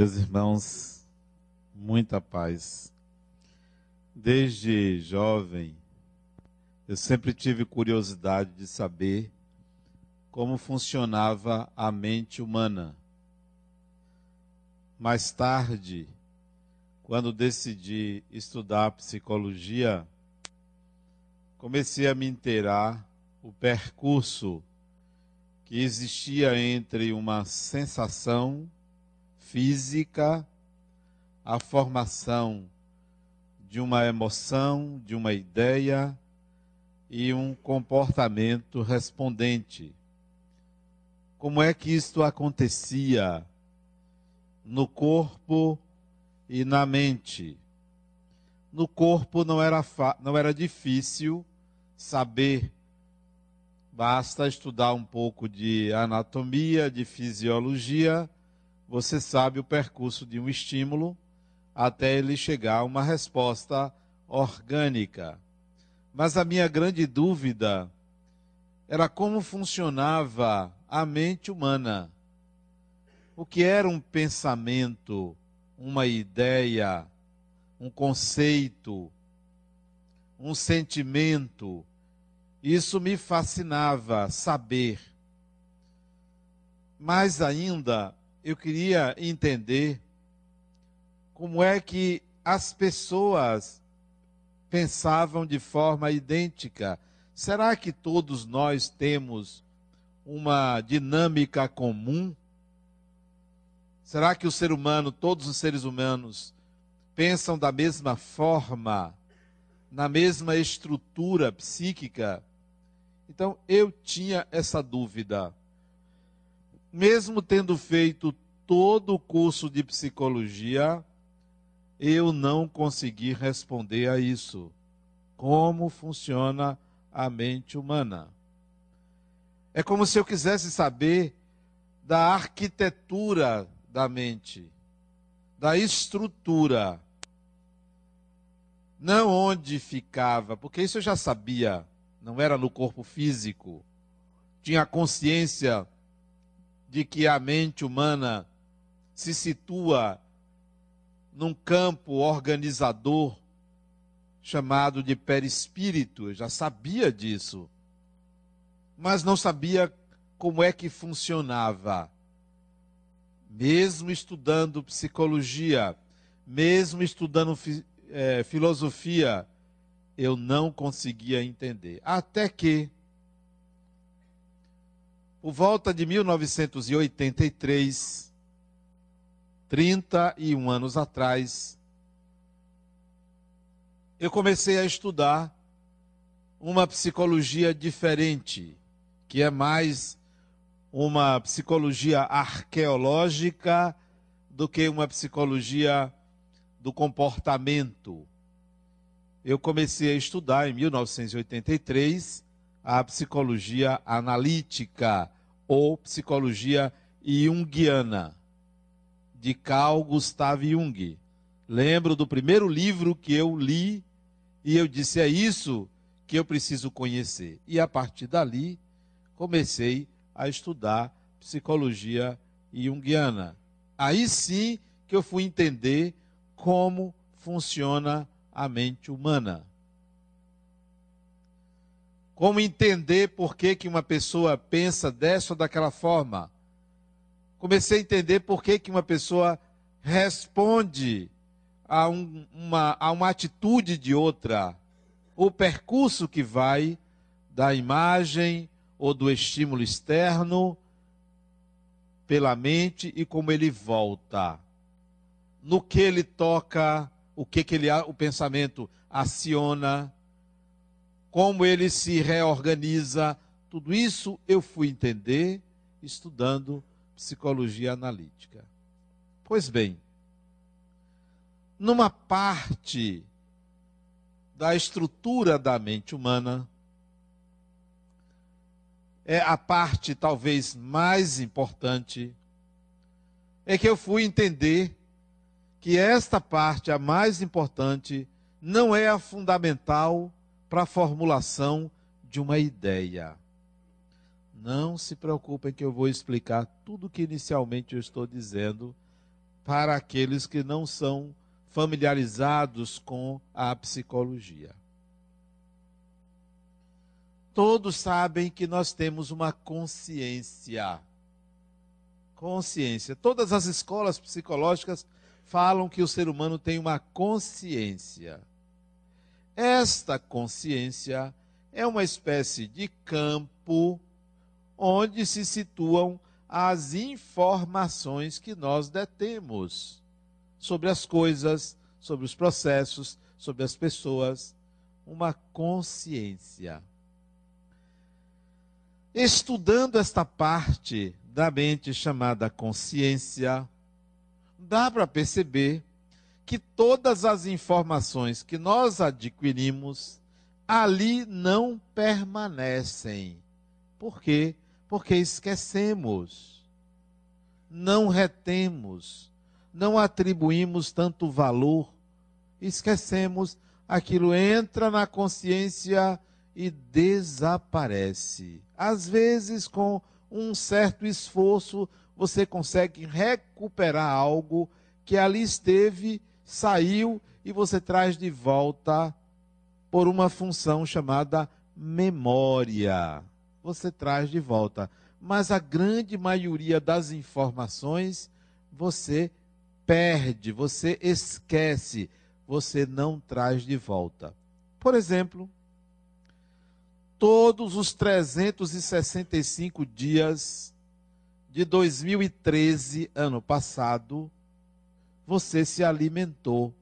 Meus irmãos, muita paz. Desde jovem, eu sempre tive curiosidade de saber como funcionava a mente humana. Mais tarde, quando decidi estudar psicologia, comecei a me inteirar o percurso que existia entre uma sensação física, a formação de uma emoção, de uma ideia e um comportamento respondente. Como é que isto acontecia no corpo e na mente? No corpo não era, não era difícil saber, basta estudar um pouco de anatomia, de fisiologia você sabe o percurso de um estímulo até ele chegar a uma resposta orgânica. Mas a minha grande dúvida era como funcionava a mente humana. O que era um pensamento, uma ideia, um conceito, um sentimento. Isso me fascinava saber. Mais ainda, eu queria entender como é que as pessoas pensavam de forma idêntica. Será que todos nós temos uma dinâmica comum? Será que o ser humano, todos os seres humanos, pensam da mesma forma, na mesma estrutura psíquica? Então eu tinha essa dúvida mesmo tendo feito todo o curso de psicologia, eu não consegui responder a isso. Como funciona a mente humana? É como se eu quisesse saber da arquitetura da mente, da estrutura. Não onde ficava, porque isso eu já sabia, não era no corpo físico. Tinha consciência de que a mente humana se situa num campo organizador chamado de perispírito. Eu já sabia disso, mas não sabia como é que funcionava. Mesmo estudando psicologia, mesmo estudando é, filosofia, eu não conseguia entender. Até que por volta de 1983, 31 anos atrás, eu comecei a estudar uma psicologia diferente, que é mais uma psicologia arqueológica do que uma psicologia do comportamento. Eu comecei a estudar em 1983 a psicologia analítica ou psicologia junguiana, de Carl Gustav Jung. Lembro do primeiro livro que eu li e eu disse: é isso que eu preciso conhecer. E a partir dali, comecei a estudar psicologia junguiana. Aí sim que eu fui entender como funciona a mente humana. Como entender por que, que uma pessoa pensa dessa ou daquela forma. Comecei a entender por que, que uma pessoa responde a, um, uma, a uma atitude de outra. O percurso que vai da imagem ou do estímulo externo pela mente e como ele volta. No que ele toca, o que, que ele, o pensamento aciona como ele se reorganiza, tudo isso eu fui entender estudando psicologia analítica. Pois bem, numa parte da estrutura da mente humana, é a parte talvez mais importante, é que eu fui entender que esta parte, a mais importante, não é a fundamental para a formulação de uma ideia. Não se preocupem que eu vou explicar tudo o que inicialmente eu estou dizendo para aqueles que não são familiarizados com a psicologia. Todos sabem que nós temos uma consciência. Consciência. Todas as escolas psicológicas falam que o ser humano tem uma consciência. Esta consciência é uma espécie de campo onde se situam as informações que nós detemos sobre as coisas, sobre os processos, sobre as pessoas, uma consciência. Estudando esta parte da mente chamada consciência, dá para perceber que todas as informações que nós adquirimos ali não permanecem. Por quê? Porque esquecemos, não retemos, não atribuímos tanto valor, esquecemos, aquilo entra na consciência e desaparece. Às vezes, com um certo esforço, você consegue recuperar algo que ali esteve saiu e você traz de volta por uma função chamada memória. Você traz de volta. Mas a grande maioria das informações você perde, você esquece, você não traz de volta. Por exemplo, todos os 365 dias de 2013, ano passado, você se alimentou.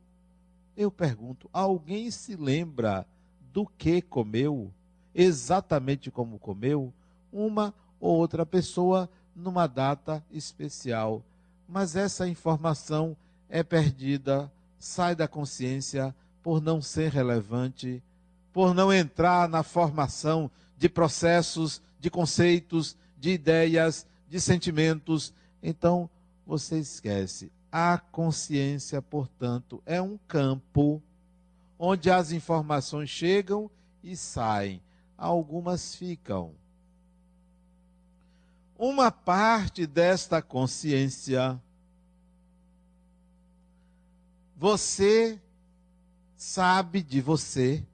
Eu pergunto: alguém se lembra do que comeu? Exatamente como comeu? Uma ou outra pessoa numa data especial. Mas essa informação é perdida, sai da consciência por não ser relevante, por não entrar na formação de processos, de conceitos, de ideias, de sentimentos. Então, você esquece. A consciência, portanto, é um campo onde as informações chegam e saem, algumas ficam. Uma parte desta consciência você sabe de você,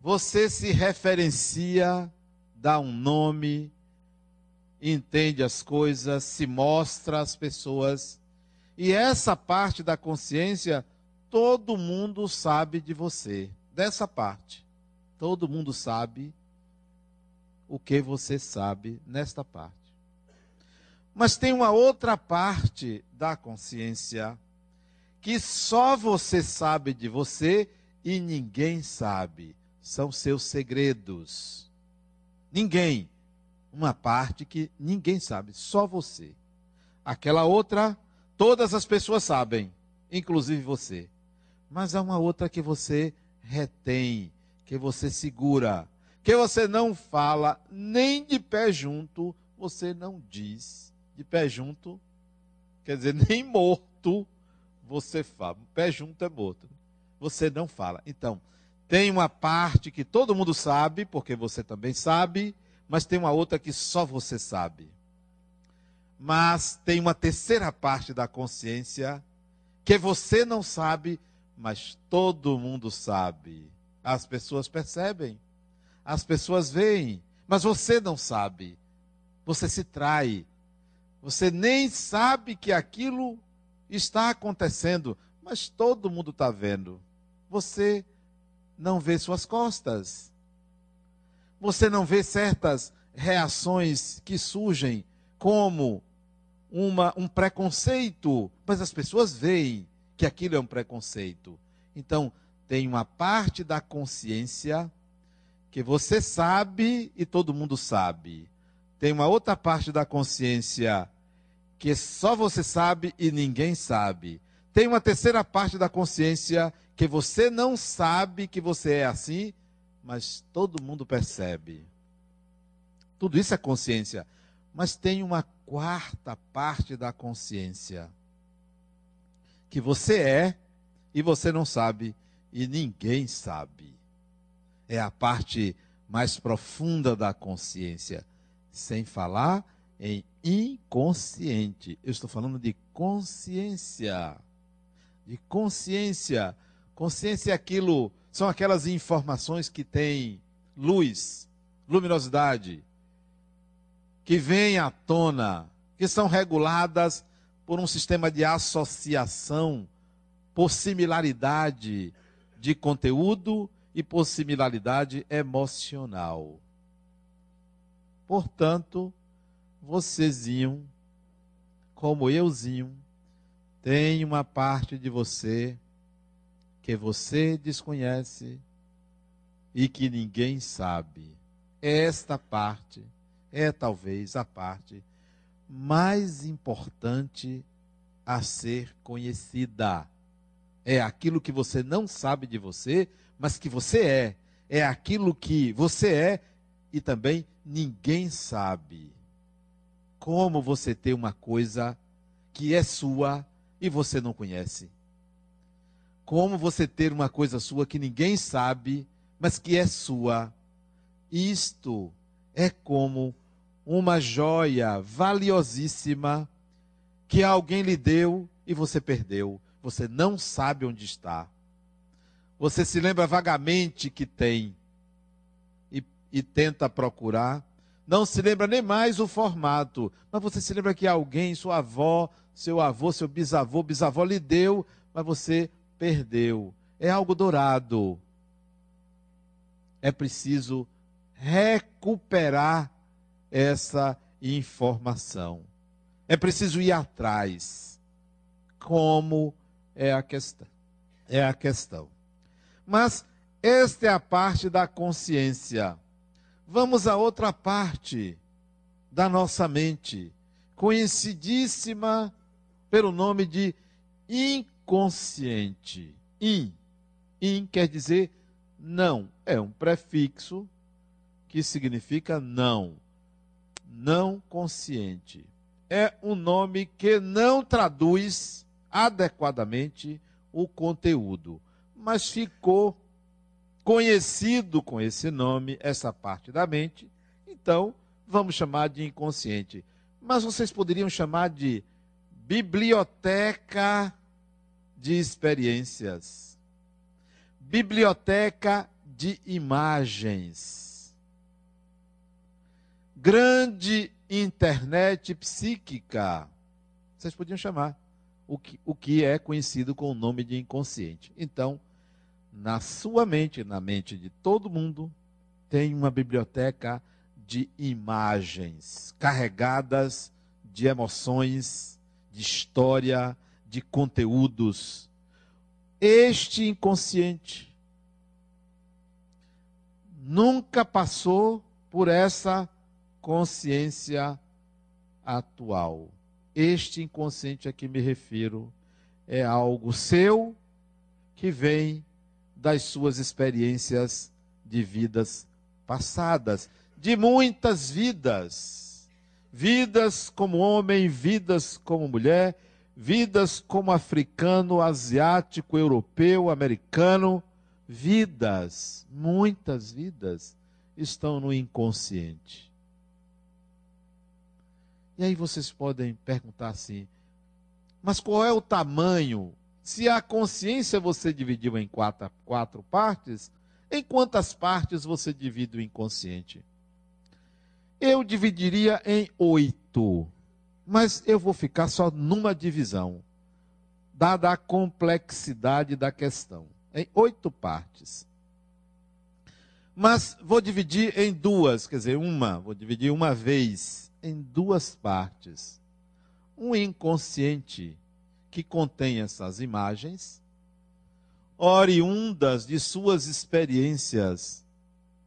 você se referencia, dá um nome, entende as coisas, se mostra às pessoas. E essa parte da consciência, todo mundo sabe de você. Dessa parte. Todo mundo sabe o que você sabe nesta parte. Mas tem uma outra parte da consciência que só você sabe de você e ninguém sabe. São seus segredos. Ninguém uma parte que ninguém sabe, só você. Aquela outra, todas as pessoas sabem, inclusive você. Mas há uma outra que você retém, que você segura, que você não fala nem de pé junto, você não diz. De pé junto, quer dizer, nem morto você fala. Pé junto é morto. Você não fala. Então, tem uma parte que todo mundo sabe, porque você também sabe, mas tem uma outra que só você sabe. Mas tem uma terceira parte da consciência que você não sabe, mas todo mundo sabe. As pessoas percebem, as pessoas veem, mas você não sabe. Você se trai. Você nem sabe que aquilo está acontecendo, mas todo mundo está vendo. Você não vê suas costas você não vê certas reações que surgem como uma, um preconceito, mas as pessoas veem que aquilo é um preconceito. Então, tem uma parte da consciência que você sabe e todo mundo sabe. Tem uma outra parte da consciência que só você sabe e ninguém sabe. Tem uma terceira parte da consciência que você não sabe que você é assim mas todo mundo percebe. Tudo isso é consciência. Mas tem uma quarta parte da consciência que você é e você não sabe e ninguém sabe. É a parte mais profunda da consciência, sem falar em inconsciente. Eu estou falando de consciência. De consciência. Consciência é aquilo, são aquelas informações que têm luz, luminosidade, que vêm à tona, que são reguladas por um sistema de associação, por similaridade de conteúdo e por similaridade emocional. Portanto, vocêzinho, como euzinho, tem uma parte de você que você desconhece e que ninguém sabe. Esta parte é talvez a parte mais importante a ser conhecida. É aquilo que você não sabe de você, mas que você é. É aquilo que você é e também ninguém sabe. Como você ter uma coisa que é sua e você não conhece? Como você ter uma coisa sua que ninguém sabe, mas que é sua? Isto é como uma joia valiosíssima que alguém lhe deu e você perdeu. Você não sabe onde está. Você se lembra vagamente que tem e, e tenta procurar. Não se lembra nem mais o formato, mas você se lembra que alguém, sua avó, seu avô, seu bisavô, bisavó lhe deu, mas você perdeu. É algo dourado. É preciso recuperar essa informação. É preciso ir atrás. Como é a questão? É a questão. Mas esta é a parte da consciência. Vamos a outra parte da nossa mente, conhecidíssima pelo nome de inconsciente. In. In quer dizer não. É um prefixo que significa não não consciente. É um nome que não traduz adequadamente o conteúdo, mas ficou conhecido com esse nome, essa parte da mente, então vamos chamar de inconsciente. Mas vocês poderiam chamar de biblioteca de experiências, biblioteca de imagens grande internet psíquica. Vocês podiam chamar o que, o que é conhecido com o nome de inconsciente. Então, na sua mente, na mente de todo mundo, tem uma biblioteca de imagens carregadas de emoções, de história, de conteúdos. Este inconsciente nunca passou por essa consciência atual. Este inconsciente a que me refiro é algo seu que vem das suas experiências de vidas passadas, de muitas vidas. Vidas como homem, vidas como mulher, vidas como africano, asiático, europeu, americano, vidas, muitas vidas estão no inconsciente. E aí vocês podem perguntar assim: mas qual é o tamanho? Se a consciência você dividiu em quatro, quatro partes, em quantas partes você divide o inconsciente? Eu dividiria em oito, mas eu vou ficar só numa divisão, dada a complexidade da questão, em oito partes. Mas vou dividir em duas, quer dizer, uma, vou dividir uma vez em duas partes. Um inconsciente que contém essas imagens, oriundas de suas experiências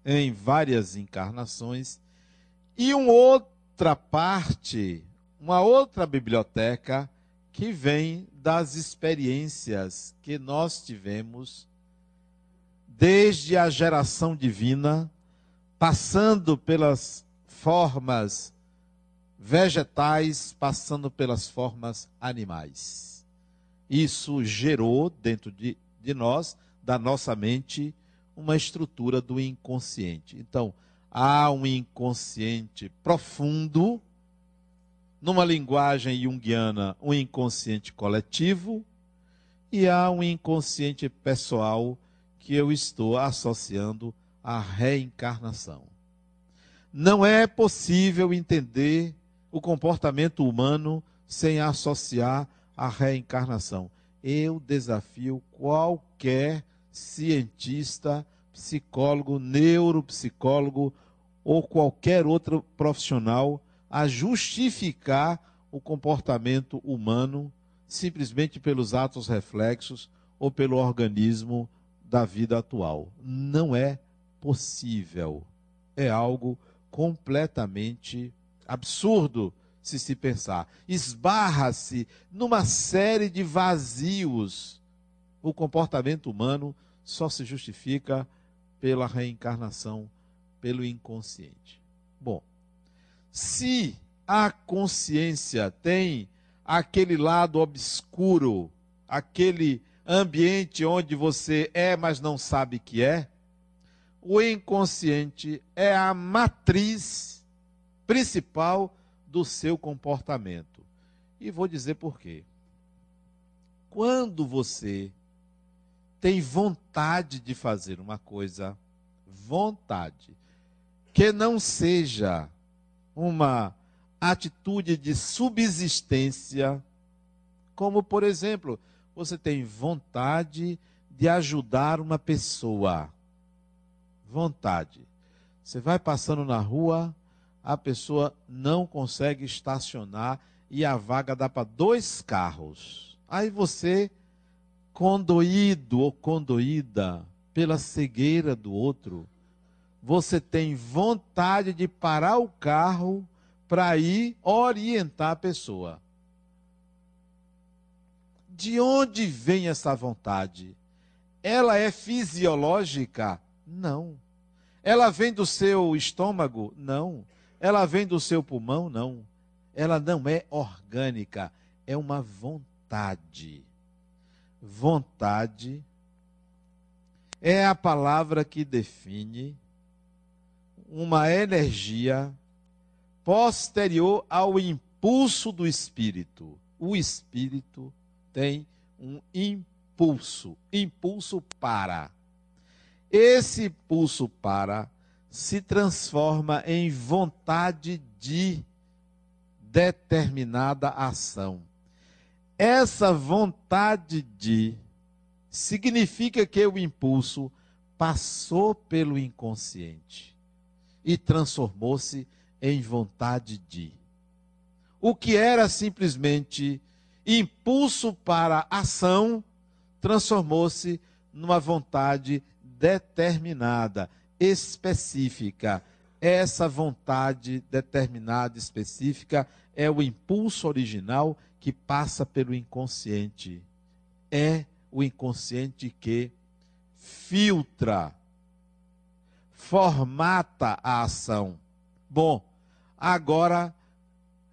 em várias encarnações, e uma outra parte, uma outra biblioteca que vem das experiências que nós tivemos desde a geração divina, passando pelas formas vegetais passando pelas formas animais. Isso gerou dentro de, de nós, da nossa mente, uma estrutura do inconsciente. Então, há um inconsciente profundo numa linguagem junguiana, um inconsciente coletivo e há um inconsciente pessoal que eu estou associando à reencarnação. Não é possível entender o comportamento humano sem associar à reencarnação. Eu desafio qualquer cientista, psicólogo, neuropsicólogo ou qualquer outro profissional a justificar o comportamento humano simplesmente pelos atos reflexos ou pelo organismo da vida atual. Não é possível. É algo completamente absurdo se se pensar. Esbarra-se numa série de vazios. O comportamento humano só se justifica pela reencarnação, pelo inconsciente. Bom, se a consciência tem aquele lado obscuro, aquele ambiente onde você é, mas não sabe que é, o inconsciente é a matriz principal do seu comportamento. E vou dizer por quê. Quando você tem vontade de fazer uma coisa, vontade, que não seja uma atitude de subsistência, como por exemplo, você tem vontade de ajudar uma pessoa. Vontade. Você vai passando na rua, a pessoa não consegue estacionar e a vaga dá para dois carros. Aí você, condoído ou condoída pela cegueira do outro, você tem vontade de parar o carro para ir orientar a pessoa. De onde vem essa vontade? Ela é fisiológica? Não. Ela vem do seu estômago? Não. Ela vem do seu pulmão? Não. Ela não é orgânica, é uma vontade. Vontade é a palavra que define uma energia posterior ao impulso do espírito. O espírito tem um impulso, impulso para. Esse impulso para se transforma em vontade de determinada ação. Essa vontade de significa que o impulso passou pelo inconsciente e transformou-se em vontade de. O que era simplesmente impulso para ação transformou-se numa vontade determinada, específica. Essa vontade determinada, específica, é o impulso original que passa pelo inconsciente. É o inconsciente que filtra, formata a ação. Bom, agora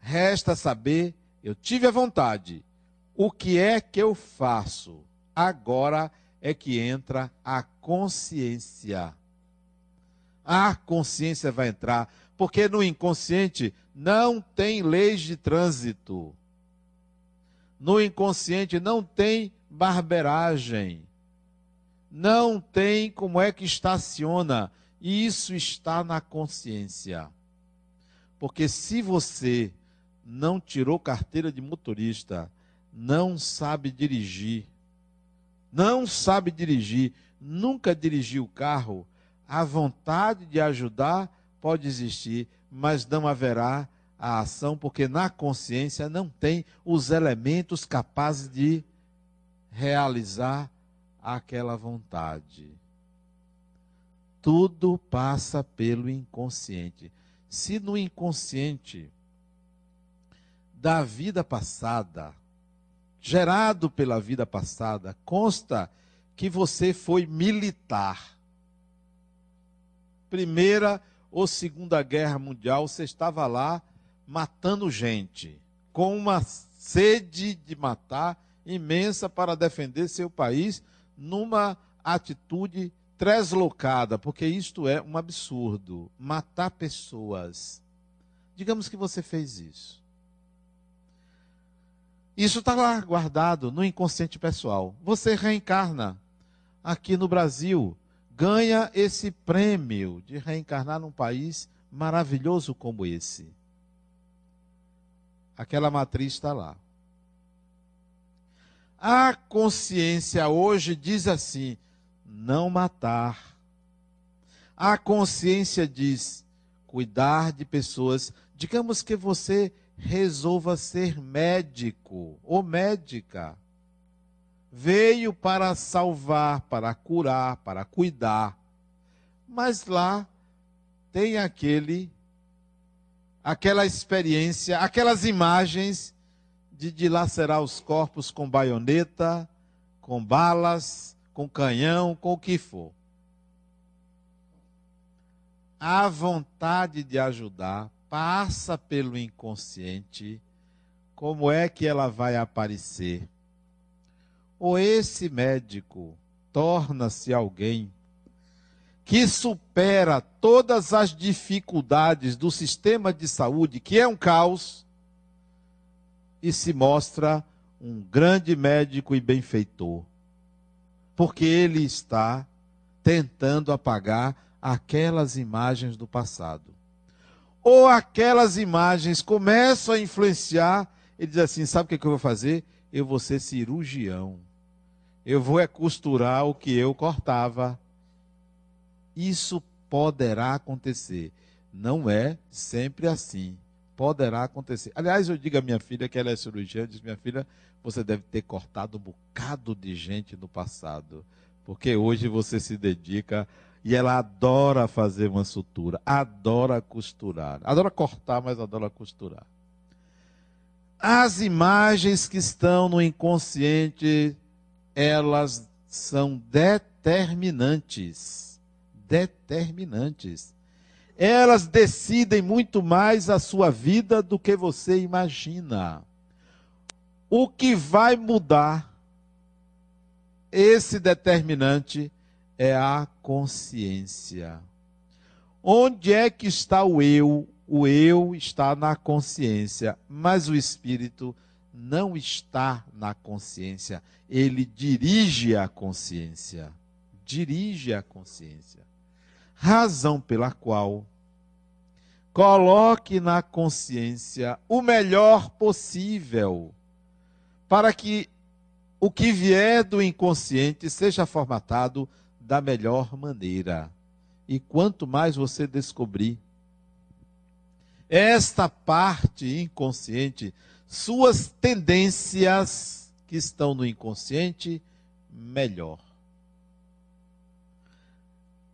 resta saber, eu tive a vontade, o que é que eu faço? Agora é que entra a consciência. A consciência vai entrar, porque no inconsciente não tem leis de trânsito. No inconsciente não tem barberagem. Não tem como é que estaciona. Isso está na consciência. Porque se você não tirou carteira de motorista, não sabe dirigir, não sabe dirigir, nunca dirigiu o carro, a vontade de ajudar pode existir, mas não haverá a ação, porque na consciência não tem os elementos capazes de realizar aquela vontade. Tudo passa pelo inconsciente se no inconsciente da vida passada, gerado pela vida passada, consta que você foi militar. Primeira ou Segunda Guerra Mundial, você estava lá matando gente, com uma sede de matar imensa para defender seu país, numa atitude Treslocada, porque isto é um absurdo. Matar pessoas. Digamos que você fez isso. Isso está lá guardado no inconsciente pessoal. Você reencarna aqui no Brasil, ganha esse prêmio de reencarnar num país maravilhoso como esse. Aquela matriz está lá. A consciência hoje diz assim: não matar. A consciência diz cuidar de pessoas. Digamos que você resolva ser médico ou médica. Veio para salvar, para curar, para cuidar. Mas lá tem aquele aquela experiência, aquelas imagens de dilacerar os corpos com baioneta, com balas, com canhão, com o que for. A vontade de ajudar passa pelo inconsciente. Como é que ela vai aparecer? Ou esse médico torna-se alguém que supera todas as dificuldades do sistema de saúde, que é um caos, e se mostra um grande médico e benfeitor. Porque ele está tentando apagar aquelas imagens do passado. Ou aquelas imagens começam a influenciar, ele diz assim: sabe o que eu vou fazer? Eu vou ser cirurgião. Eu vou é costurar o que eu cortava isso poderá acontecer. Não é sempre assim. Poderá acontecer. Aliás, eu digo à minha filha que ela é cirurgiã, diz minha filha, você deve ter cortado um bocado de gente no passado, porque hoje você se dedica e ela adora fazer uma sutura, adora costurar, adora cortar, mas adora costurar. As imagens que estão no inconsciente, elas são determinantes determinantes. Elas decidem muito mais a sua vida do que você imagina. O que vai mudar esse determinante é a consciência. Onde é que está o eu? O eu está na consciência, mas o espírito não está na consciência. Ele dirige a consciência. Dirige a consciência razão pela qual coloque na consciência o melhor possível, para que o que vier do inconsciente seja formatado da melhor maneira. E quanto mais você descobrir esta parte inconsciente, suas tendências que estão no inconsciente, melhor.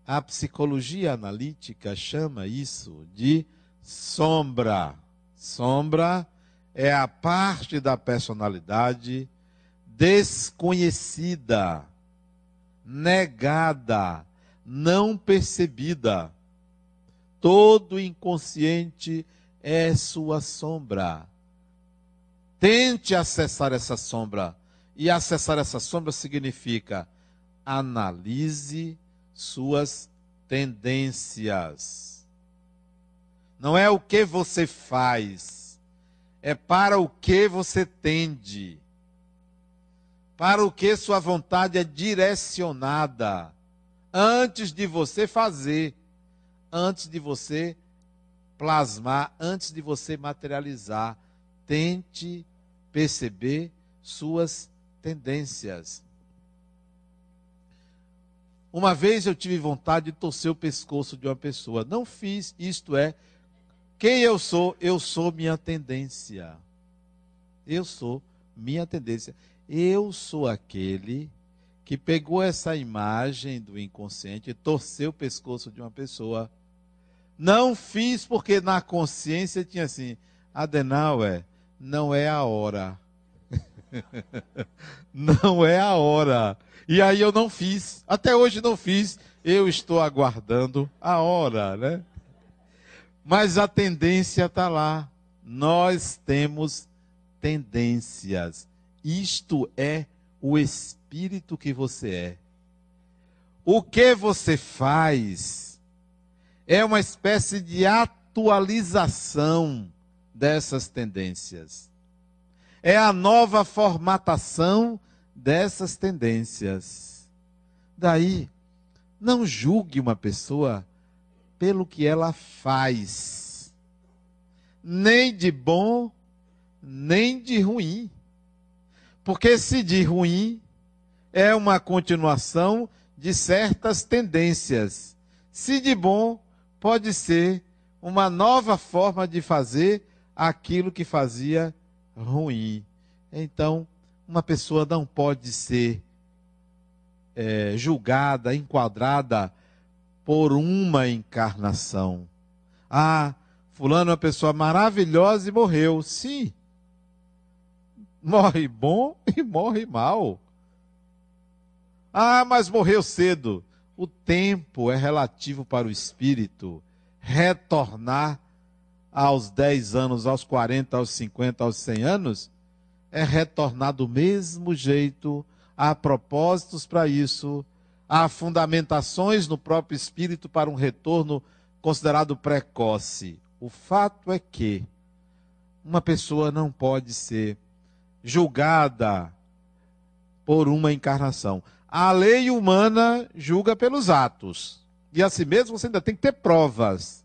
A psicologia analítica chama isso de sombra. Sombra é a parte da personalidade desconhecida, negada, não percebida. Todo inconsciente é sua sombra. Tente acessar essa sombra. E acessar essa sombra significa analise suas tendências. Não é o que você faz, é para o que você tende. Para o que sua vontade é direcionada. Antes de você fazer, antes de você plasmar, antes de você materializar, tente perceber suas tendências. Uma vez eu tive vontade de torcer o pescoço de uma pessoa. Não fiz, isto é, quem eu sou? Eu sou minha tendência. Eu sou minha tendência. Eu sou aquele que pegou essa imagem do inconsciente e torceu o pescoço de uma pessoa. Não fiz porque na consciência tinha assim, Adenauer, não é a hora. não é a hora. E aí eu não fiz. Até hoje não fiz. Eu estou aguardando a hora, né? Mas a tendência está lá. Nós temos tendências. Isto é o espírito que você é. O que você faz é uma espécie de atualização dessas tendências. É a nova formatação dessas tendências. Daí, não julgue uma pessoa pelo que ela faz, nem de bom, nem de ruim. Porque se de ruim é uma continuação de certas tendências, se de bom, pode ser uma nova forma de fazer aquilo que fazia ruim. Então, uma pessoa não pode ser é, julgada, enquadrada por uma encarnação. Ah, fulano é uma pessoa maravilhosa e morreu. Sim. Morre bom e morre mal. Ah, mas morreu cedo. O tempo é relativo para o espírito. Retornar aos 10 anos, aos 40, aos 50, aos 100 anos, é retornar do mesmo jeito, há propósitos para isso, há fundamentações no próprio espírito para um retorno considerado precoce. O fato é que uma pessoa não pode ser julgada por uma encarnação. A lei humana julga pelos atos. E assim mesmo você ainda tem que ter provas.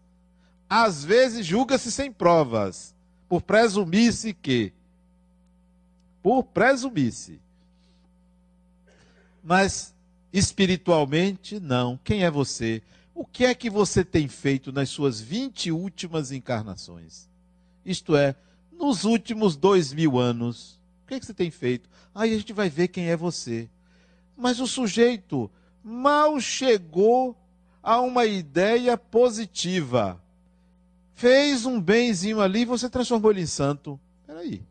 Às vezes julga-se sem provas, por presumir-se que. Por presumir-se. Mas espiritualmente, não. Quem é você? O que é que você tem feito nas suas 20 últimas encarnações? Isto é, nos últimos dois mil anos. O que, é que você tem feito? Aí a gente vai ver quem é você. Mas o sujeito mal chegou a uma ideia positiva. Fez um benzinho ali e você transformou ele em santo. Peraí,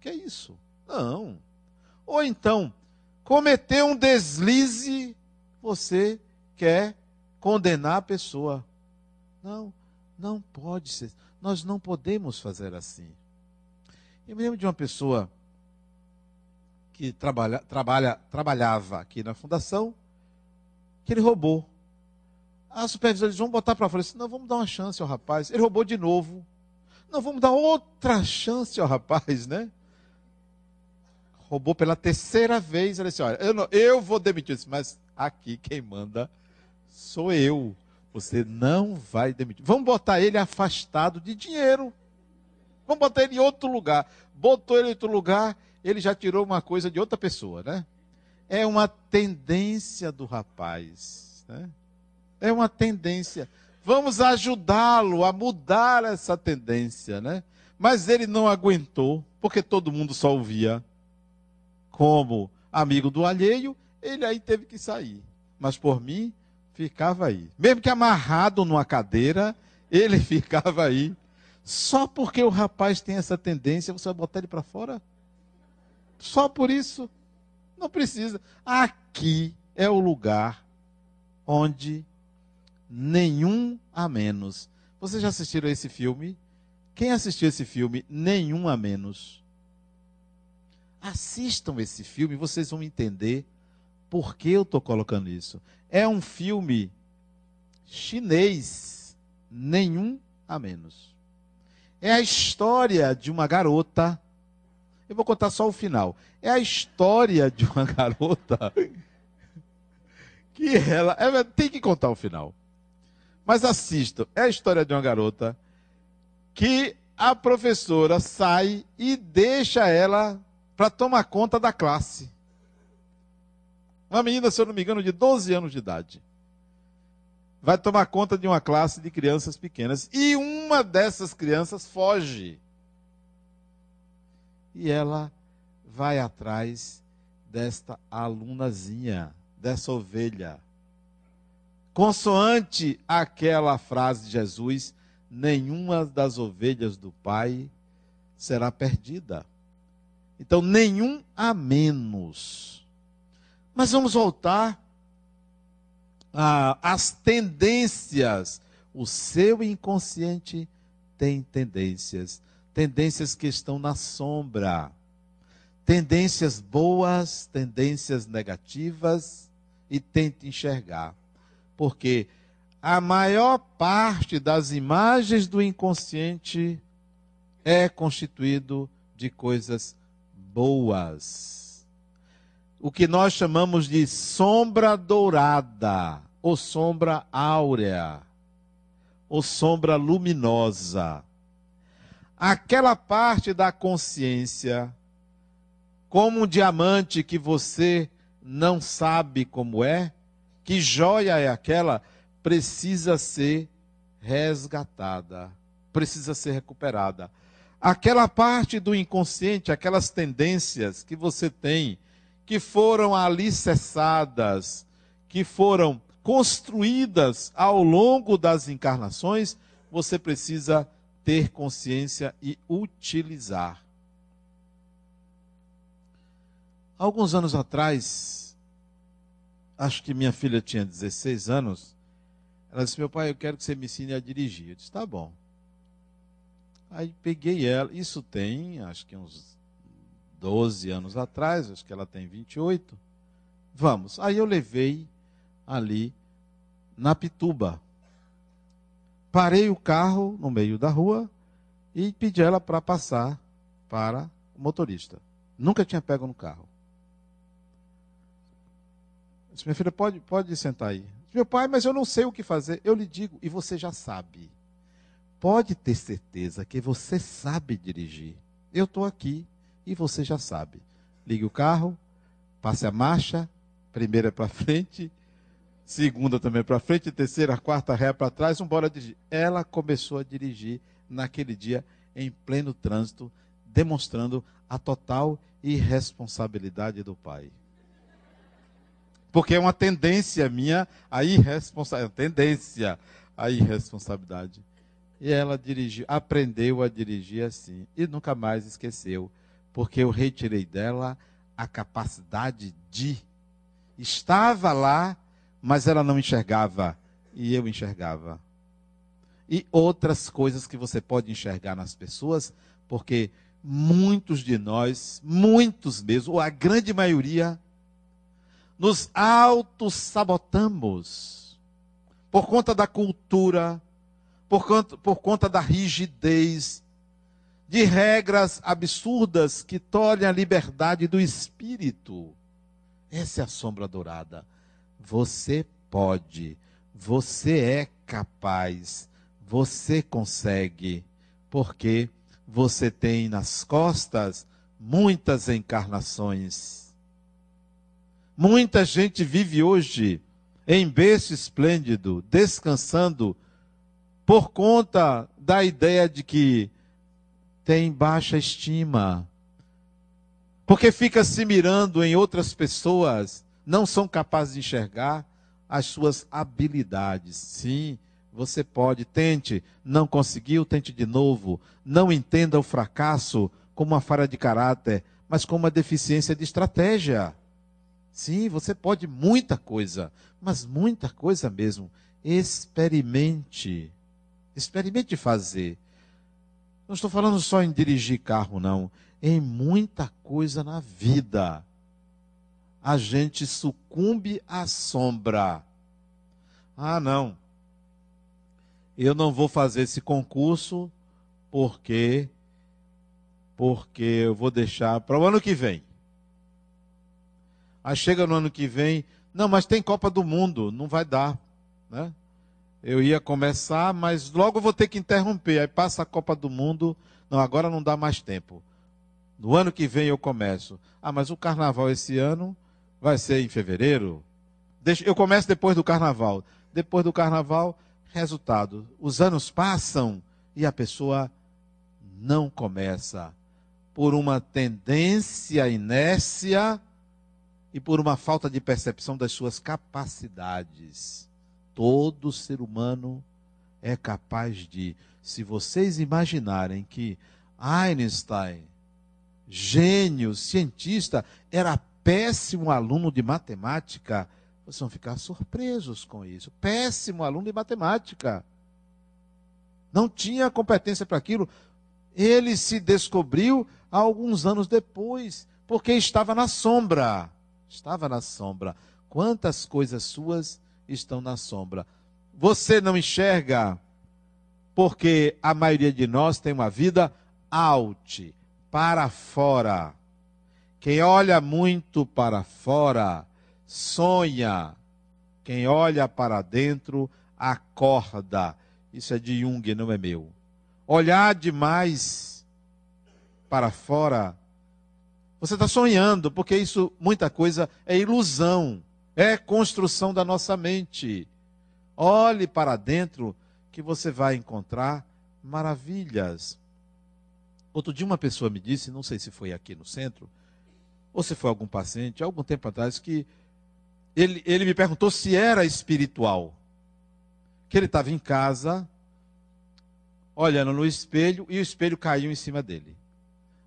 que é isso? Não. Ou então, cometeu um deslize, você quer condenar a pessoa. Não, não pode ser. Nós não podemos fazer assim. Eu me lembro de uma pessoa que trabalha, trabalha, trabalhava aqui na fundação, que ele roubou. A supervisora disse, vamos botar para fora. Disse, não, vamos dar uma chance ao rapaz. Ele roubou de novo. Não, vamos dar outra chance ao rapaz, né? Roubou pela terceira vez. Ele disse, olha, eu, não, eu vou demitir. disse, mas aqui quem manda sou eu. Você não vai demitir. Vamos botar ele afastado de dinheiro. Vamos botar ele em outro lugar. Botou ele em outro lugar ele já tirou uma coisa de outra pessoa, né? É uma tendência do rapaz, né? É uma tendência. Vamos ajudá-lo a mudar essa tendência, né? Mas ele não aguentou, porque todo mundo só ouvia como amigo do alheio, ele aí teve que sair. Mas por mim, ficava aí. Mesmo que amarrado numa cadeira, ele ficava aí. Só porque o rapaz tem essa tendência, você vai botar ele para fora? Só por isso? Não precisa. Aqui é o lugar onde nenhum a menos. Vocês já assistiram esse filme? Quem assistiu esse filme? Nenhum a menos. Assistam esse filme, vocês vão entender por que eu estou colocando isso. É um filme chinês, nenhum a menos. É a história de uma garota eu vou contar só o final. É a história de uma garota que ela. ela tem que contar o final. Mas assistam. É a história de uma garota que a professora sai e deixa ela para tomar conta da classe. Uma menina, se eu não me engano, de 12 anos de idade. Vai tomar conta de uma classe de crianças pequenas. E uma dessas crianças foge e ela vai atrás desta alunazinha, dessa ovelha. Consoante aquela frase de Jesus, nenhuma das ovelhas do Pai será perdida. Então, nenhum a menos. Mas vamos voltar às tendências. O seu inconsciente tem tendências tendências que estão na sombra, tendências boas, tendências negativas, e tente enxergar. Porque a maior parte das imagens do inconsciente é constituído de coisas boas. O que nós chamamos de sombra dourada, ou sombra áurea, ou sombra luminosa. Aquela parte da consciência, como um diamante que você não sabe como é, que joia é aquela, precisa ser resgatada, precisa ser recuperada. Aquela parte do inconsciente, aquelas tendências que você tem, que foram alicerçadas, que foram construídas ao longo das encarnações, você precisa ter consciência e utilizar. Alguns anos atrás, acho que minha filha tinha 16 anos, ela disse: Meu pai, eu quero que você me ensine a dirigir. Eu disse: Tá bom. Aí peguei ela, isso tem, acho que uns 12 anos atrás, acho que ela tem 28. Vamos. Aí eu levei ali na Pituba. Parei o carro no meio da rua e pedi ela para passar para o motorista. Nunca tinha pego no carro. Disse, minha filha, pode, pode sentar aí. Meu pai, mas eu não sei o que fazer. Eu lhe digo, e você já sabe. Pode ter certeza que você sabe dirigir. Eu estou aqui e você já sabe. Ligue o carro, passe a marcha, primeira para frente, segunda também para frente, terceira, quarta ré para trás, embora dirigir. Ela começou a dirigir naquele dia em pleno trânsito, demonstrando a total irresponsabilidade do pai. Porque é uma tendência minha a irresponsabilidade. Tendência a irresponsabilidade. E ela dirigiu, aprendeu a dirigir assim. E nunca mais esqueceu. Porque eu retirei dela a capacidade de. Estava lá, mas ela não enxergava. E eu enxergava. E outras coisas que você pode enxergar nas pessoas, porque muitos de nós, muitos mesmo, ou a grande maioria, nos auto-sabotamos por conta da cultura, por conta, por conta da rigidez, de regras absurdas que tolhem a liberdade do espírito. Essa é a sombra dourada. Você pode, você é capaz, você consegue, porque você tem nas costas muitas encarnações Muita gente vive hoje em berço esplêndido, descansando, por conta da ideia de que tem baixa estima, porque fica se mirando em outras pessoas, não são capazes de enxergar as suas habilidades. Sim, você pode, tente, não conseguiu, tente de novo. Não entenda o fracasso como uma falha de caráter, mas como uma deficiência de estratégia. Sim, você pode muita coisa, mas muita coisa mesmo. Experimente. Experimente fazer. Não estou falando só em dirigir carro, não. Em muita coisa na vida. A gente sucumbe à sombra. Ah, não. Eu não vou fazer esse concurso porque porque eu vou deixar para o ano que vem. Aí chega no ano que vem, não, mas tem Copa do Mundo, não vai dar. Né? Eu ia começar, mas logo vou ter que interromper. Aí passa a Copa do Mundo, não, agora não dá mais tempo. No ano que vem eu começo. Ah, mas o carnaval esse ano vai ser em fevereiro? Deixa, eu começo depois do carnaval. Depois do carnaval, resultado. Os anos passam e a pessoa não começa. Por uma tendência, inércia, e por uma falta de percepção das suas capacidades. Todo ser humano é capaz de. Se vocês imaginarem que Einstein, gênio, cientista, era péssimo aluno de matemática, vocês vão ficar surpresos com isso. Péssimo aluno de matemática. Não tinha competência para aquilo. Ele se descobriu alguns anos depois, porque estava na sombra estava na sombra. Quantas coisas suas estão na sombra? Você não enxerga porque a maioria de nós tem uma vida out, para fora. Quem olha muito para fora sonha. Quem olha para dentro acorda. Isso é de Jung, não é meu. Olhar demais para fora, você está sonhando, porque isso, muita coisa, é ilusão, é construção da nossa mente. Olhe para dentro que você vai encontrar maravilhas. Outro dia uma pessoa me disse, não sei se foi aqui no centro, ou se foi algum paciente, algum tempo atrás, que ele, ele me perguntou se era espiritual. Que ele estava em casa, olhando no espelho, e o espelho caiu em cima dele.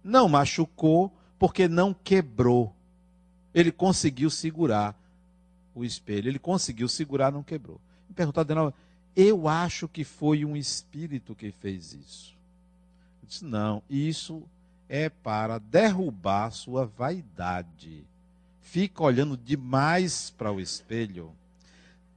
Não machucou, porque não quebrou. Ele conseguiu segurar o espelho. Ele conseguiu segurar, não quebrou. Me perguntaram de eu acho que foi um espírito que fez isso. Eu disse, não, isso é para derrubar sua vaidade. Fica olhando demais para o espelho.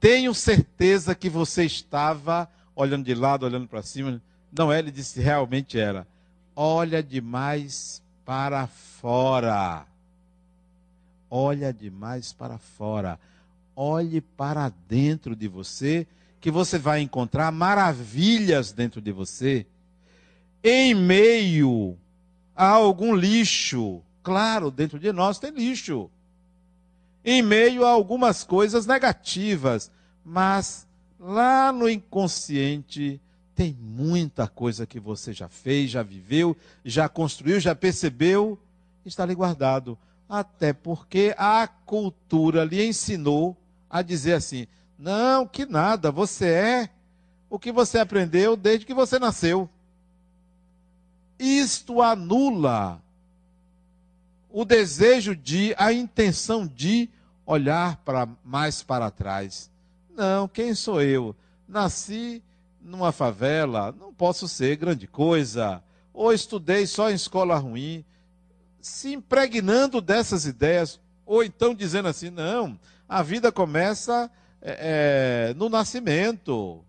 Tenho certeza que você estava olhando de lado, olhando para cima. Não, ele disse realmente era. Olha demais para fora. Olha demais para fora. Olhe para dentro de você que você vai encontrar maravilhas dentro de você, em meio a algum lixo. Claro, dentro de nós tem lixo. Em meio a algumas coisas negativas, mas lá no inconsciente tem muita coisa que você já fez, já viveu, já construiu, já percebeu, está ali guardado. Até porque a cultura lhe ensinou a dizer assim: não, que nada, você é o que você aprendeu desde que você nasceu. Isto anula o desejo de, a intenção de olhar para mais para trás. Não, quem sou eu? Nasci numa favela, não posso ser grande coisa. Ou estudei só em escola ruim, se impregnando dessas ideias, ou então dizendo assim: não, a vida começa é, é, no nascimento.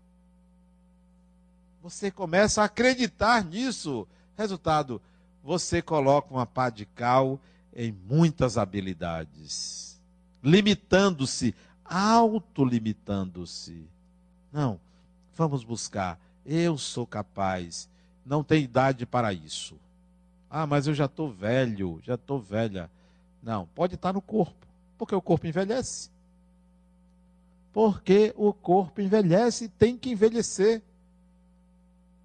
Você começa a acreditar nisso. Resultado, você coloca uma pá de cal em muitas habilidades, limitando-se, autolimitando-se. Não, vamos buscar. Eu sou capaz. Não tem idade para isso. Ah, mas eu já estou velho, já estou velha. Não, pode estar no corpo, porque o corpo envelhece porque o corpo envelhece e tem que envelhecer.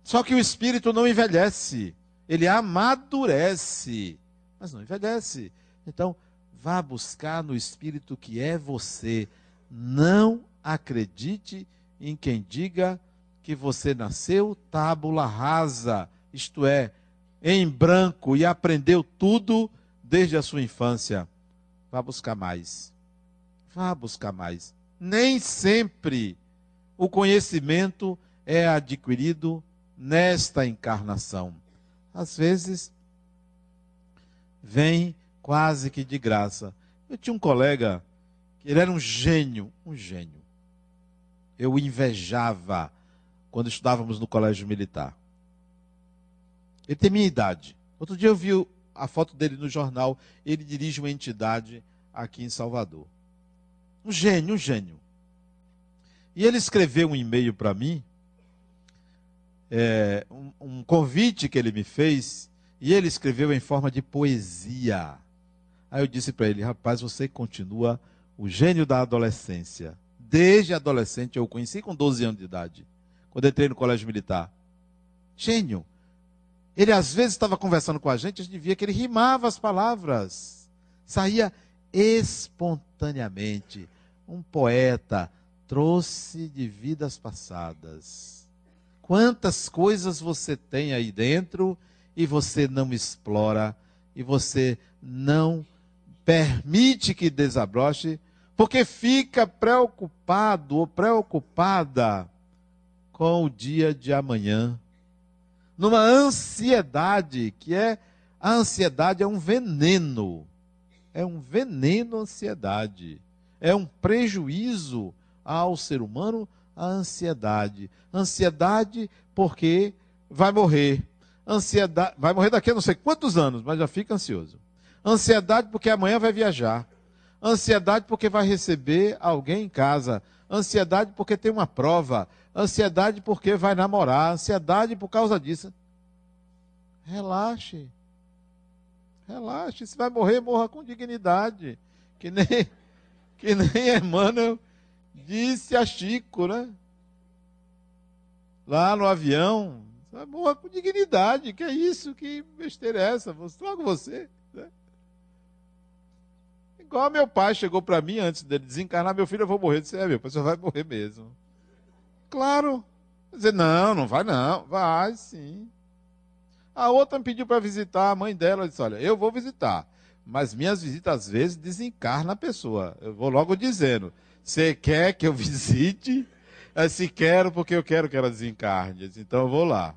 Só que o espírito não envelhece, ele amadurece, mas não envelhece. Então, vá buscar no espírito que é você. Não acredite em quem diga que você nasceu tábula rasa, isto é, em branco e aprendeu tudo desde a sua infância. Vá buscar mais. Vá buscar mais nem sempre o conhecimento é adquirido nesta encarnação. Às vezes, vem quase que de graça. Eu tinha um colega que ele era um gênio, um gênio. Eu invejava quando estudávamos no colégio militar. Ele tem minha idade. Outro dia eu vi a foto dele no jornal. Ele dirige uma entidade aqui em Salvador. Um gênio, um gênio. E ele escreveu um e-mail para mim, é, um, um convite que ele me fez, e ele escreveu em forma de poesia. Aí eu disse para ele, rapaz, você continua o gênio da adolescência. Desde adolescente, eu o conheci com 12 anos de idade, quando entrei no colégio militar. Gênio. Ele às vezes estava conversando com a gente, a gente via que ele rimava as palavras. Saía espontaneamente um poeta trouxe de vidas passadas. Quantas coisas você tem aí dentro e você não explora, e você não permite que desabroche, porque fica preocupado ou preocupada com o dia de amanhã. Numa ansiedade que é a ansiedade é um veneno. É um veneno a ansiedade é um prejuízo ao ser humano a ansiedade. Ansiedade porque vai morrer. Ansiedade, vai morrer daqui a não sei quantos anos, mas já fica ansioso. Ansiedade porque amanhã vai viajar. Ansiedade porque vai receber alguém em casa. Ansiedade porque tem uma prova. Ansiedade porque vai namorar. Ansiedade por causa disso. Relaxe. Relaxe. Se vai morrer, morra com dignidade. Que nem, que nem Emmanuel disse a Chico, né? Lá no avião. Morrer com dignidade. Que é isso? Que besteira é essa? Logo você. Igual meu pai chegou para mim antes dele desencarnar, meu filho, eu vou morrer. Eu disse, é, meu você vai morrer mesmo. Claro. Dizer, não, não vai não. Vai sim. A outra me pediu para visitar a mãe dela. Eu disse, olha, eu vou visitar. Mas minhas visitas, às vezes, desencarna a pessoa. Eu vou logo dizendo. Você quer que eu visite? É, se quero, porque eu quero que ela desencarne. Então eu vou lá.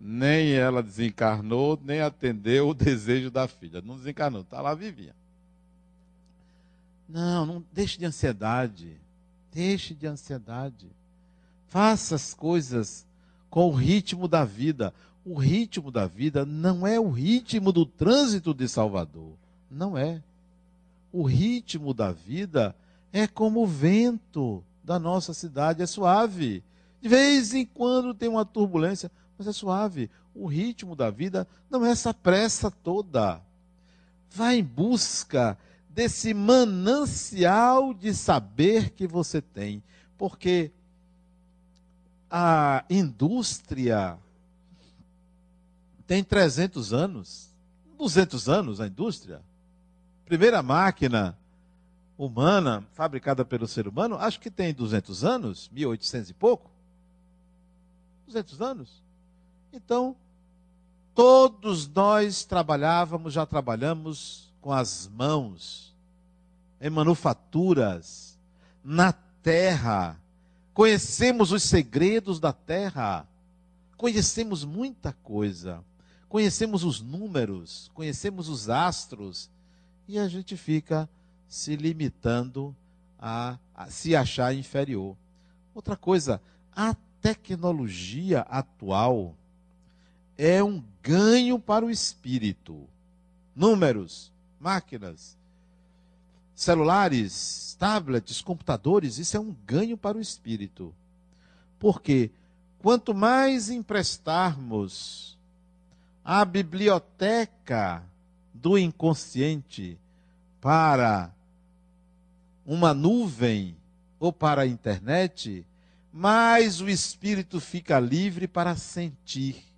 Nem ela desencarnou, nem atendeu o desejo da filha. Não desencarnou, está lá vivinha. Não, não deixe de ansiedade. Deixe de ansiedade. Faça as coisas com o ritmo da vida. O ritmo da vida não é o ritmo do trânsito de Salvador. Não é. O ritmo da vida é como o vento da nossa cidade, é suave. De vez em quando tem uma turbulência, mas é suave. O ritmo da vida não é essa pressa toda. Vá em busca desse manancial de saber que você tem. Porque a indústria tem 300 anos, 200 anos a indústria. Primeira máquina humana fabricada pelo ser humano, acho que tem 200 anos, 1800 e pouco. 200 anos. Então, todos nós trabalhávamos, já trabalhamos com as mãos, em manufaturas, na terra. Conhecemos os segredos da terra. Conhecemos muita coisa. Conhecemos os números, conhecemos os astros. E a gente fica se limitando a, a se achar inferior. Outra coisa, a tecnologia atual é um ganho para o espírito. Números, máquinas, celulares, tablets, computadores, isso é um ganho para o espírito. Porque quanto mais emprestarmos a biblioteca do inconsciente para uma nuvem ou para a internet, mais o espírito fica livre para sentir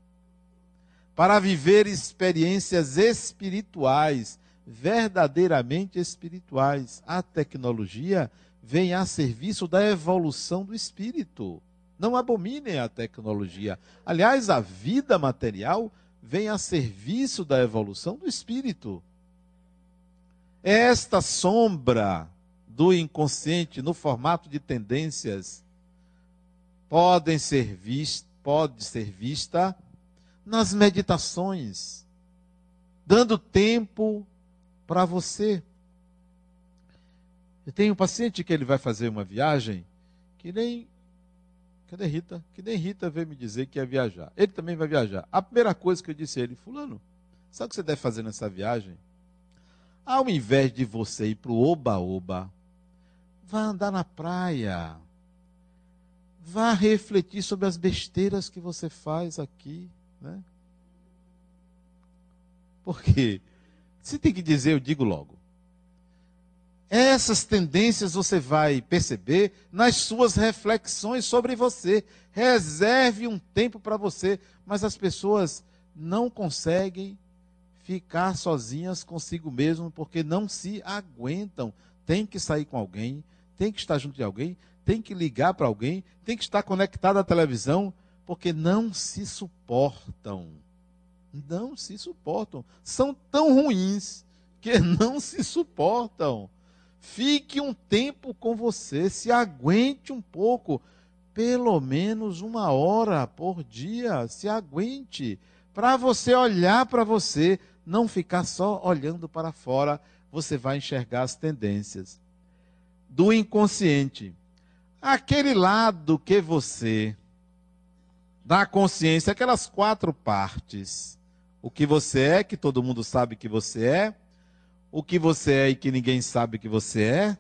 para viver experiências espirituais, verdadeiramente espirituais. A tecnologia vem a serviço da evolução do espírito. Não abominem a tecnologia. Aliás, a vida material vem a serviço da evolução do espírito. Esta sombra do inconsciente no formato de tendências podem ser vista, pode ser vista nas meditações, dando tempo para você. Eu tenho um paciente que ele vai fazer uma viagem que nem. Cadê Rita? Que nem Rita veio me dizer que ia viajar. Ele também vai viajar. A primeira coisa que eu disse a ele, Fulano, sabe o que você deve fazer nessa viagem? Ao invés de você ir para o Oba-Oba, vá andar na praia. Vá refletir sobre as besteiras que você faz aqui. Né? Porque se tem que dizer, eu digo logo. Essas tendências você vai perceber nas suas reflexões sobre você. Reserve um tempo para você, mas as pessoas não conseguem ficar sozinhas consigo mesmo porque não se aguentam. Tem que sair com alguém, tem que estar junto de alguém, tem que ligar para alguém, tem que estar conectado à televisão, porque não se suportam. Não se suportam. São tão ruins que não se suportam. Fique um tempo com você, se aguente um pouco, pelo menos uma hora por dia, se aguente, para você olhar para você, não ficar só olhando para fora, você vai enxergar as tendências do inconsciente. Aquele lado que você da consciência, aquelas quatro partes. O que você é, que todo mundo sabe que você é, o que você é e que ninguém sabe que você é,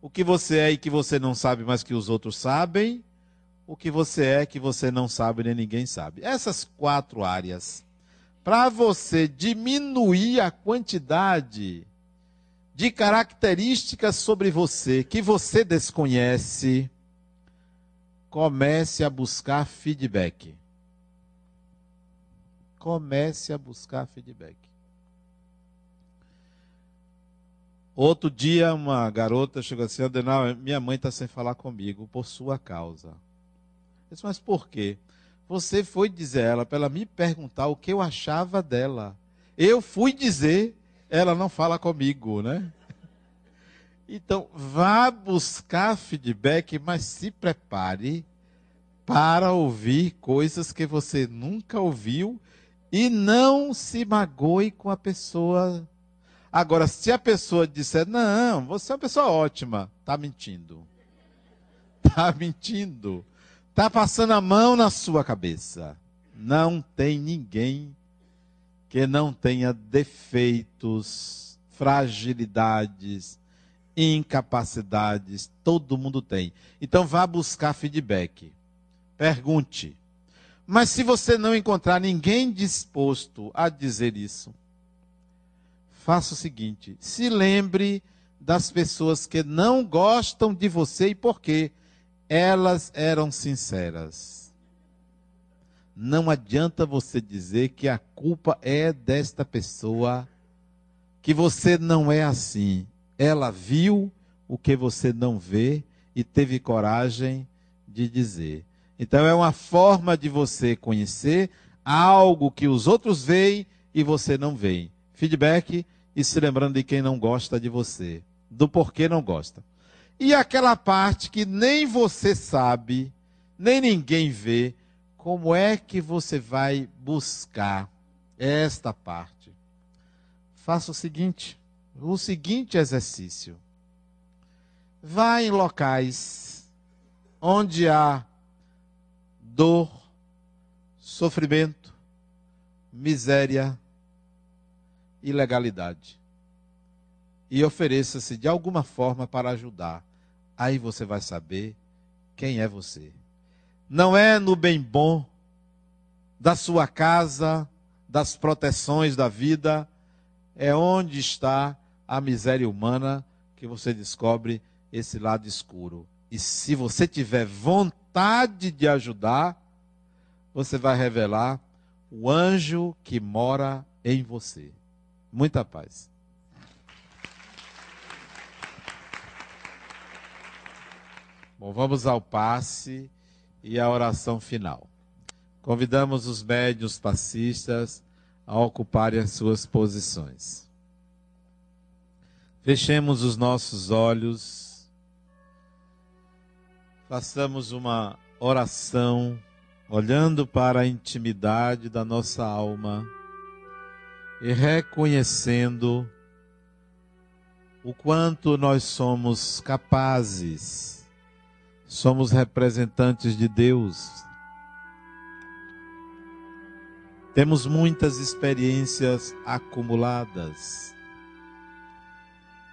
o que você é e que você não sabe, mas que os outros sabem, o que você é que você não sabe nem ninguém sabe. Essas quatro áreas. Para você diminuir a quantidade de características sobre você que você desconhece, comece a buscar feedback. Comece a buscar feedback. Outro dia, uma garota chegou assim: Adenal, minha mãe está sem falar comigo por sua causa. Eu disse, mas por quê? Você foi dizer a ela para ela me perguntar o que eu achava dela. Eu fui dizer, ela não fala comigo, né? Então, vá buscar feedback, mas se prepare para ouvir coisas que você nunca ouviu e não se magoe com a pessoa Agora, se a pessoa disser, não, você é uma pessoa ótima, está mentindo. Está mentindo. Está passando a mão na sua cabeça. Não tem ninguém que não tenha defeitos, fragilidades, incapacidades. Todo mundo tem. Então vá buscar feedback. Pergunte. Mas se você não encontrar ninguém disposto a dizer isso, faça o seguinte: se lembre das pessoas que não gostam de você e por quê? Elas eram sinceras. Não adianta você dizer que a culpa é desta pessoa, que você não é assim. Ela viu o que você não vê e teve coragem de dizer. Então é uma forma de você conhecer algo que os outros veem e você não vê. Feedback e se lembrando de quem não gosta de você, do porquê não gosta. E aquela parte que nem você sabe, nem ninguém vê, como é que você vai buscar esta parte? Faça o seguinte, o seguinte exercício. Vá em locais onde há dor, sofrimento, miséria, ilegalidade. E ofereça-se de alguma forma para ajudar. Aí você vai saber quem é você. Não é no bem bom da sua casa, das proteções da vida, é onde está a miséria humana que você descobre esse lado escuro. E se você tiver vontade de ajudar, você vai revelar o anjo que mora em você. Muita paz. Bom, vamos ao passe e à oração final. Convidamos os médios passistas a ocuparem as suas posições. Fechemos os nossos olhos, façamos uma oração, olhando para a intimidade da nossa alma e reconhecendo o quanto nós somos capazes, somos representantes de Deus. Temos muitas experiências acumuladas.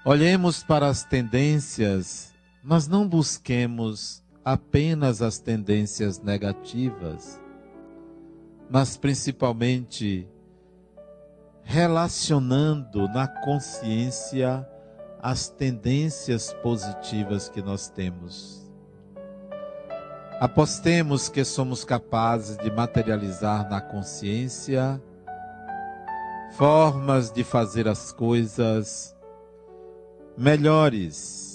Olhemos para as tendências, mas não busquemos apenas as tendências negativas, mas principalmente relacionando na consciência as tendências positivas que nós temos. Apostemos que somos capazes de materializar na consciência formas de fazer as coisas melhores,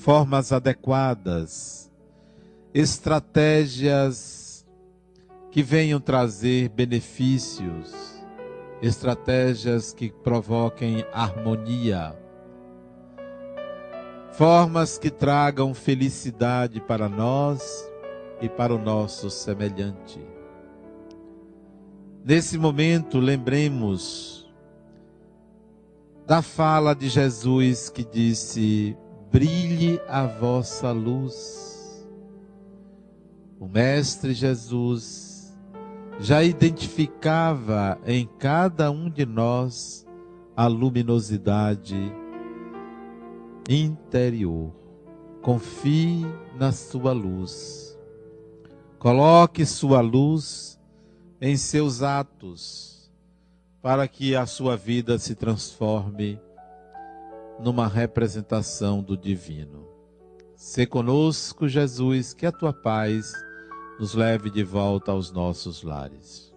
formas adequadas, estratégias que venham trazer benefícios estratégias que provoquem harmonia, formas que tragam felicidade para nós e para o nosso semelhante. Nesse momento, lembremos da fala de Jesus que disse: brilhe a vossa luz. O Mestre Jesus já identificava em cada um de nós a luminosidade interior. Confie na sua luz. Coloque sua luz em seus atos, para que a sua vida se transforme numa representação do divino. Se conosco, Jesus, que a tua paz nos leve de volta aos nossos lares.